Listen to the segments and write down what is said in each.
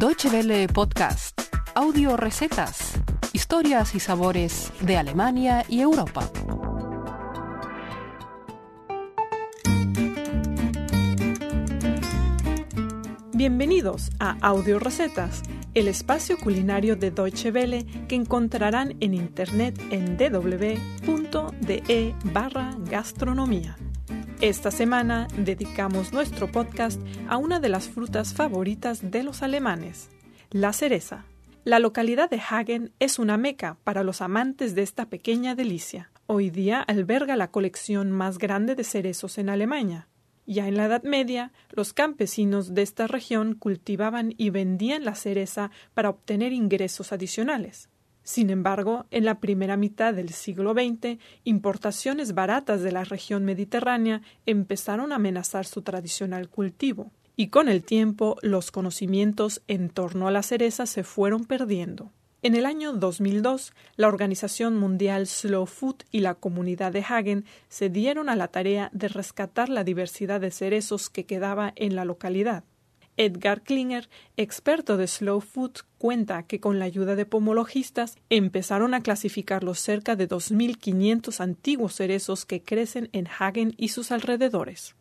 Deutsche Welle Podcast, audio recetas, historias y sabores de Alemania y Europa. Bienvenidos a Audio Recetas, el espacio culinario de Deutsche Welle que encontrarán en internet en www.de barra gastronomía. Esta semana dedicamos nuestro podcast a una de las frutas favoritas de los alemanes, la cereza. La localidad de Hagen es una meca para los amantes de esta pequeña delicia. Hoy día alberga la colección más grande de cerezos en Alemania. Ya en la Edad Media, los campesinos de esta región cultivaban y vendían la cereza para obtener ingresos adicionales. Sin embargo, en la primera mitad del siglo XX, importaciones baratas de la región mediterránea empezaron a amenazar su tradicional cultivo, y con el tiempo los conocimientos en torno a la cereza se fueron perdiendo. En el año 2002, la Organización Mundial Slow Food y la comunidad de Hagen se dieron a la tarea de rescatar la diversidad de cerezos que quedaba en la localidad. Edgar Klinger, experto de slow food, cuenta que con la ayuda de pomologistas empezaron a clasificar los cerca de 2.500 antiguos cerezos que crecen en Hagen y sus alrededores.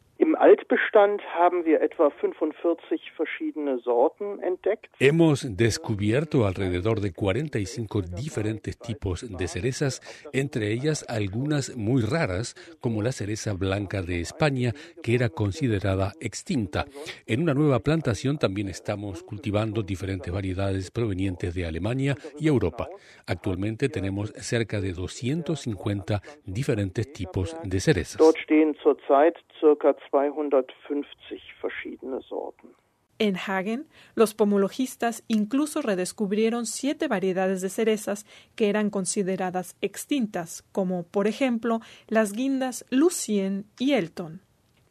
Hemos descubierto alrededor de 45 diferentes tipos de cerezas, entre ellas algunas muy raras, como la cereza blanca de España, que era considerada extinta. En una nueva plantación también estamos cultivando diferentes variedades provenientes de Alemania y Europa. Actualmente tenemos cerca de 250 diferentes tipos de cerezas. En Hagen, los pomologistas incluso redescubrieron siete variedades de cerezas que eran consideradas extintas, como por ejemplo las guindas Lucien y Elton.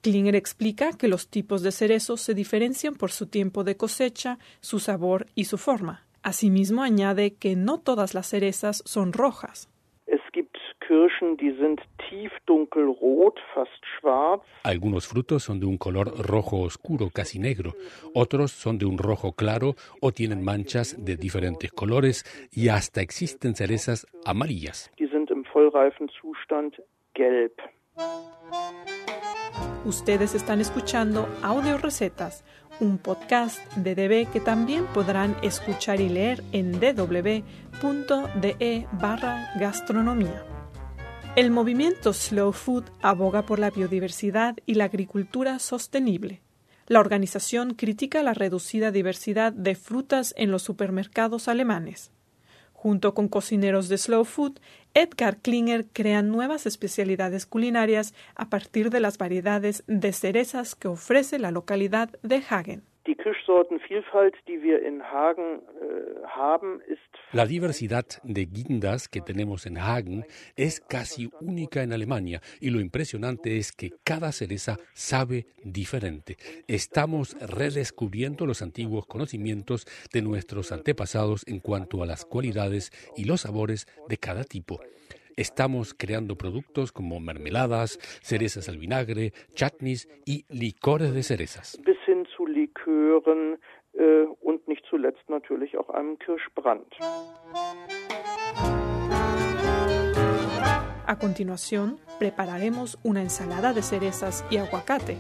Klinger explica que los tipos de cerezos se diferencian por su tiempo de cosecha, su sabor y su forma. Asimismo añade que no todas las cerezas son rojas. Algunos frutos son de un color rojo oscuro, casi negro. Otros son de un rojo claro o tienen manchas de diferentes colores y hasta existen cerezas amarillas. Ustedes están escuchando Audio Recetas, un podcast de DB que también podrán escuchar y leer en www.de barra gastronomía. El movimiento Slow Food aboga por la biodiversidad y la agricultura sostenible. La organización critica la reducida diversidad de frutas en los supermercados alemanes. Junto con cocineros de Slow Food, Edgar Klinger crea nuevas especialidades culinarias a partir de las variedades de cerezas que ofrece la localidad de Hagen. La diversidad de guindas que tenemos en Hagen es casi única en Alemania y lo impresionante es que cada cereza sabe diferente. Estamos redescubriendo los antiguos conocimientos de nuestros antepasados en cuanto a las cualidades y los sabores de cada tipo. Estamos creando productos como mermeladas, cerezas al vinagre, chutneys y licores de cerezas. Äh, und. A continuación, prepararemos una ensalada de cerezas y aguacate.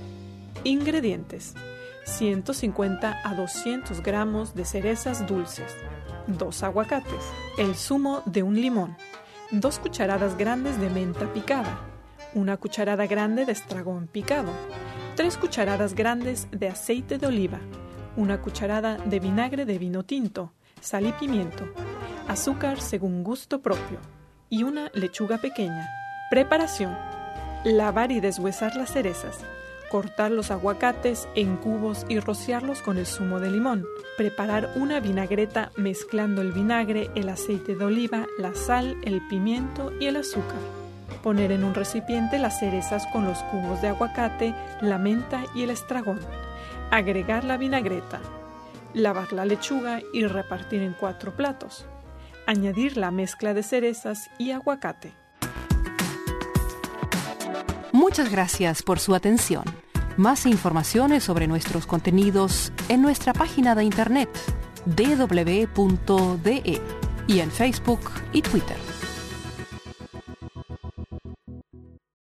Ingredientes: 150 a 200 gramos de cerezas dulces, 2 aguacates, el zumo de un limón, 2 cucharadas grandes de menta picada, una cucharada grande de estragón picado, 3 cucharadas grandes de aceite de oliva, una cucharada de vinagre de vino tinto, sal y pimiento, azúcar según gusto propio y una lechuga pequeña. Preparación. Lavar y deshuesar las cerezas. Cortar los aguacates en cubos y rociarlos con el zumo de limón. Preparar una vinagreta mezclando el vinagre, el aceite de oliva, la sal, el pimiento y el azúcar. Poner en un recipiente las cerezas con los cubos de aguacate, la menta y el estragón Agregar la vinagreta. Lavar la lechuga y repartir en cuatro platos. Añadir la mezcla de cerezas y aguacate. Muchas gracias por su atención. Más informaciones sobre nuestros contenidos en nuestra página de internet www.de y en Facebook y Twitter.